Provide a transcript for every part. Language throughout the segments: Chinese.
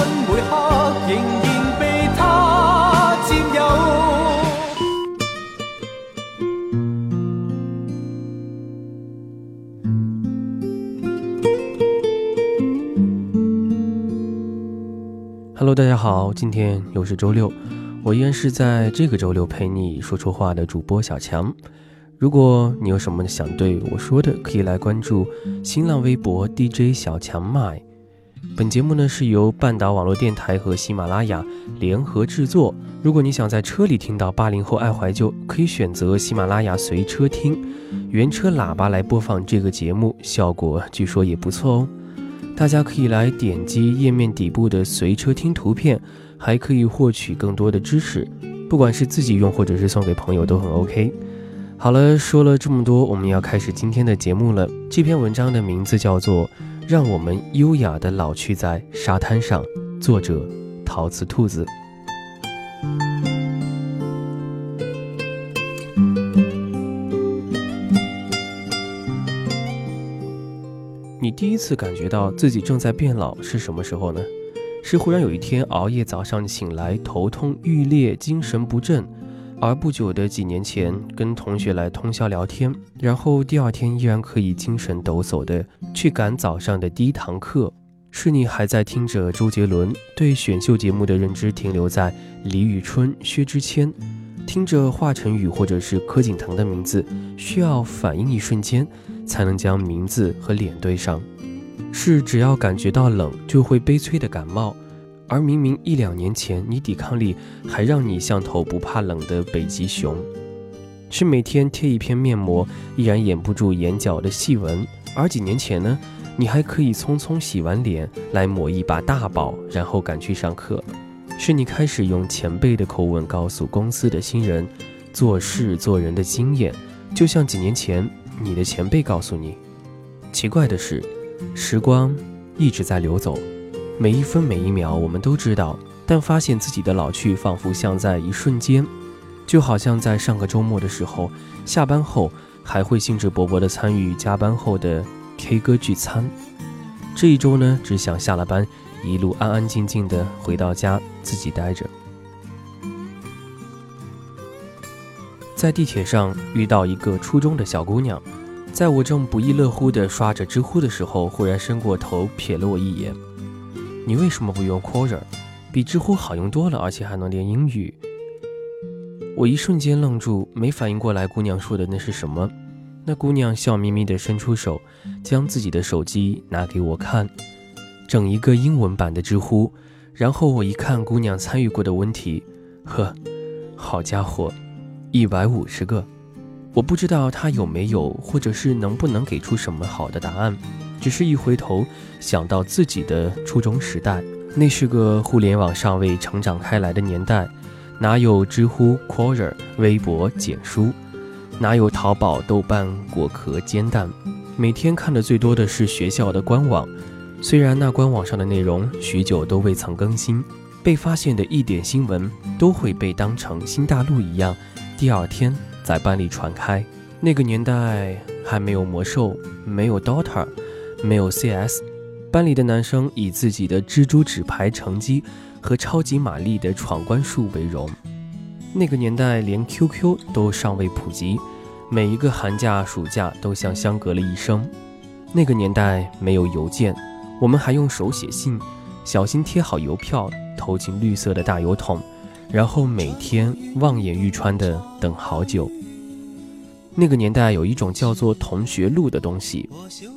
每刻仍然被他占有。Hello，大家好，今天又是周六，我依然是在这个周六陪你说说话的主播小强。如果你有什么想对我说的，可以来关注新浪微博 DJ 小强麦。本节目呢是由半岛网络电台和喜马拉雅联合制作。如果你想在车里听到八零后爱怀旧，可以选择喜马拉雅随车听，原车喇叭来播放这个节目，效果据说也不错哦。大家可以来点击页面底部的随车听图片，还可以获取更多的知识，不管是自己用或者是送给朋友都很 OK。好了，说了这么多，我们要开始今天的节目了。这篇文章的名字叫做《让我们优雅的老去在沙滩上》，作者陶瓷兔子。你第一次感觉到自己正在变老是什么时候呢？是忽然有一天熬夜，早上醒来头痛欲裂，精神不振。而不久的几年前，跟同学来通宵聊天，然后第二天依然可以精神抖擞的去赶早上的第一堂课。是你还在听着周杰伦，对选秀节目的认知停留在李宇春、薛之谦，听着华晨宇或者是柯景腾的名字，需要反应一瞬间才能将名字和脸对上。是只要感觉到冷就会悲催的感冒。而明明一两年前，你抵抗力还让你像头不怕冷的北极熊，是每天贴一片面膜依然掩不住眼角的细纹；而几年前呢，你还可以匆匆洗完脸来抹一把大宝，然后赶去上课。是你开始用前辈的口吻告诉公司的新人，做事做人的经验，就像几年前你的前辈告诉你。奇怪的是，时光一直在流走。每一分每一秒，我们都知道，但发现自己的老去，仿佛像在一瞬间，就好像在上个周末的时候，下班后还会兴致勃勃地参与加班后的 K 歌聚餐。这一周呢，只想下了班，一路安安静静地回到家，自己待着。在地铁上遇到一个初中的小姑娘，在我正不亦乐乎地刷着知乎的时候，忽然伸过头瞥了我一眼。你为什么不用 Quora？比知乎好用多了，而且还能练英语。我一瞬间愣住，没反应过来姑娘说的那是什么。那姑娘笑眯眯地伸出手，将自己的手机拿给我看，整一个英文版的知乎。然后我一看姑娘参与过的问题，呵，好家伙，一百五十个。我不知道她有没有，或者是能不能给出什么好的答案。只是一回头想到自己的初中时代，那是个互联网尚未成长开来的年代，哪有知乎、Quora、微博、简书，哪有淘宝、豆瓣、果壳、煎蛋？每天看的最多的是学校的官网，虽然那官网上的内容许久都未曾更新，被发现的一点新闻都会被当成新大陆一样，第二天在班里传开。那个年代还没有魔兽，没有 Dota。没有 CS，班里的男生以自己的蜘蛛纸牌成绩和超级玛丽的闯关数为荣。那个年代连 QQ 都尚未普及，每一个寒假暑假都像相隔了一生。那个年代没有邮件，我们还用手写信，小心贴好邮票，投进绿色的大邮筒，然后每天望眼欲穿的等好久。那个年代有一种叫做同学录的东西，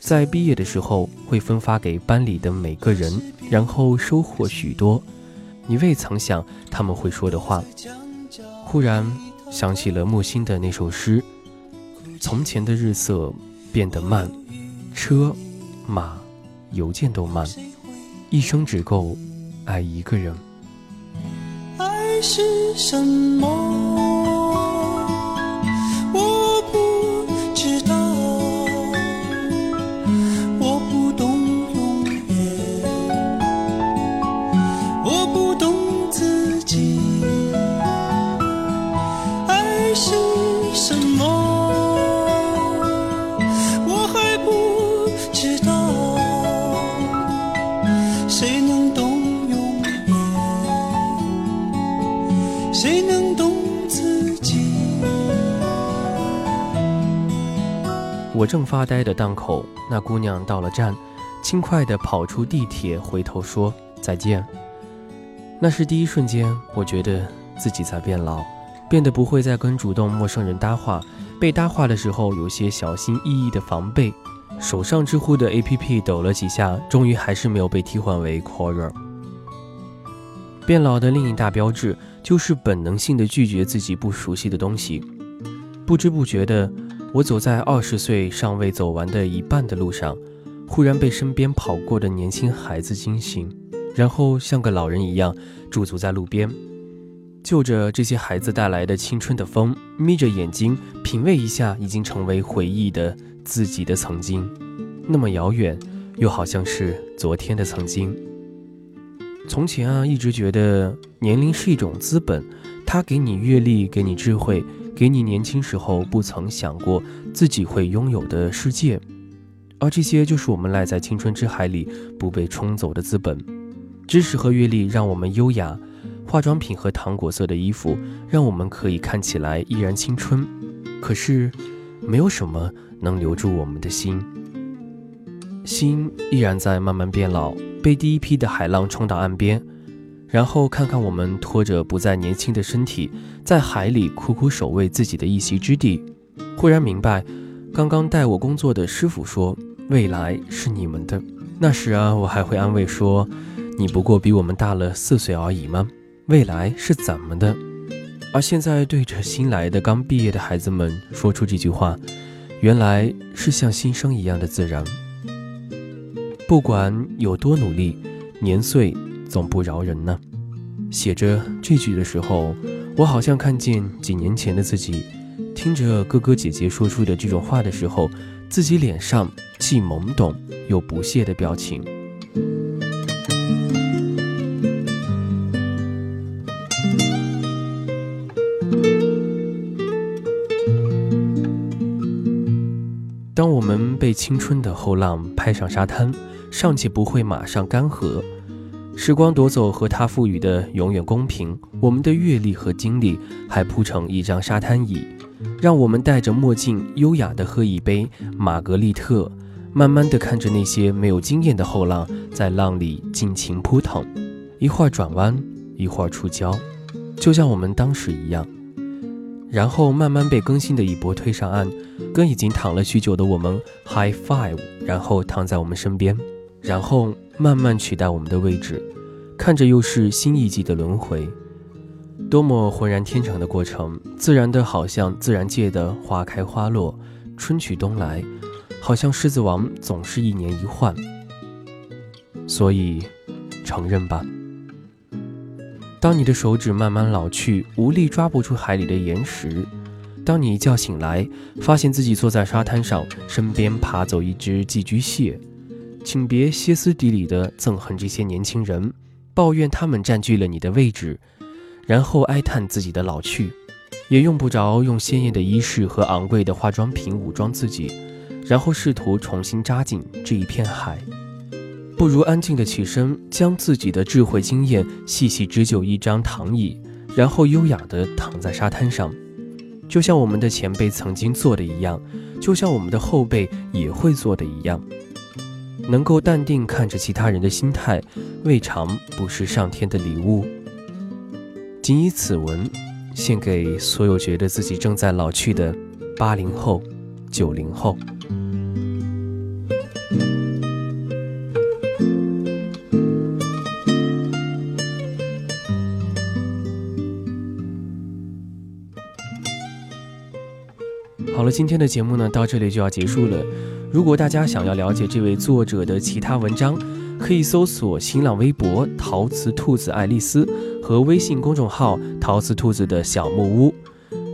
在毕业的时候会分发给班里的每个人，然后收获许多你未曾想他们会说的话。忽然想起了木心的那首诗：“从前的日色变得慢，车马邮件都慢，一生只够爱一个人。爱是什么？谁能懂自己我正发呆的档口，那姑娘到了站，轻快地跑出地铁，回头说再见。那是第一瞬间，我觉得自己在变老，变得不会再跟主动陌生人搭话，被搭话的时候有些小心翼翼的防备。手上知乎的 APP 抖了几下，终于还是没有被替换为 Caller。变老的另一大标志就是本能性的拒绝自己不熟悉的东西，不知不觉的。我走在二十岁尚未走完的一半的路上，忽然被身边跑过的年轻孩子惊醒，然后像个老人一样驻足在路边，就着这些孩子带来的青春的风，眯着眼睛品味一下已经成为回忆的自己的曾经，那么遥远，又好像是昨天的曾经。从前啊，一直觉得年龄是一种资本，它给你阅历，给你智慧。给你年轻时候不曾想过自己会拥有的世界，而这些就是我们赖在青春之海里不被冲走的资本。知识和阅历让我们优雅，化妆品和糖果色的衣服让我们可以看起来依然青春。可是，没有什么能留住我们的心，心依然在慢慢变老，被第一批的海浪冲到岸边。然后看看我们拖着不再年轻的身体，在海里苦苦守卫自己的一席之地，忽然明白，刚刚带我工作的师傅说，未来是你们的。那时啊，我还会安慰说，你不过比我们大了四岁而已吗？未来是怎么的？而现在对着新来的刚毕业的孩子们说出这句话，原来是像新生一样的自然。不管有多努力，年岁。总不饶人呢。写着这句的时候，我好像看见几年前的自己，听着哥哥姐姐说出的这种话的时候，自己脸上既懵懂又不屑的表情。当我们被青春的后浪拍上沙滩，尚且不会马上干涸。时光夺走和他赋予的永远公平，我们的阅历和经历还铺成一张沙滩椅，让我们戴着墨镜，优雅地喝一杯玛格丽特，慢慢地看着那些没有经验的后浪在浪里尽情扑腾，一会儿转弯，一会儿触礁，就像我们当时一样，然后慢慢被更新的一波推上岸，跟已经躺了许久的我们 high five，然后躺在我们身边。然后慢慢取代我们的位置，看着又是新一季的轮回，多么浑然天成的过程，自然的好像自然界的花开花落，春去冬来，好像狮子王总是一年一换。所以，承认吧。当你的手指慢慢老去，无力抓不住海里的岩石；当你一觉醒来，发现自己坐在沙滩上，身边爬走一只寄居蟹。请别歇斯底里地憎恨这些年轻人，抱怨他们占据了你的位置，然后哀叹自己的老去，也用不着用鲜艳的衣饰和昂贵的化妆品武装自己，然后试图重新扎进这一片海。不如安静地起身，将自己的智慧经验细细织就一张躺椅，然后优雅地躺在沙滩上，就像我们的前辈曾经做的一样，就像我们的后辈也会做的一样。能够淡定看着其他人的心态，未尝不是上天的礼物。仅以此文，献给所有觉得自己正在老去的八零后、九零后。好了，今天的节目呢，到这里就要结束了。如果大家想要了解这位作者的其他文章，可以搜索新浪微博“陶瓷兔子爱丽丝”和微信公众号“陶瓷兔子的小木屋”。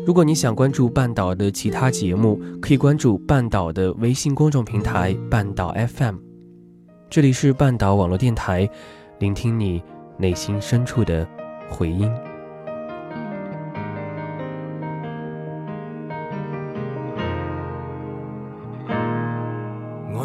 如果你想关注半岛的其他节目，可以关注半岛的微信公众平台“半岛 FM”。这里是半岛网络电台，聆听你内心深处的回音。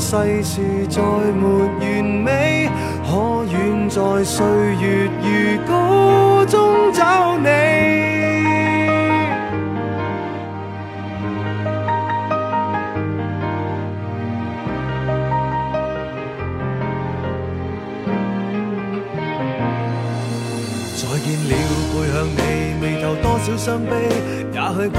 世事再没完美，可远在岁月如歌中找你？再见了，背向你，眉头多少伤悲，也许不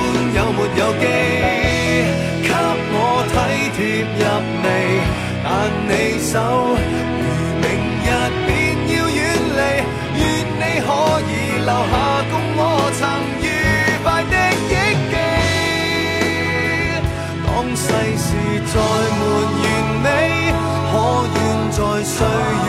管有没有機給我體貼入微，但你手如明日便要遠離。願你可以留下共我曾愉快的記記。當世事再沒完美，可願在歲月。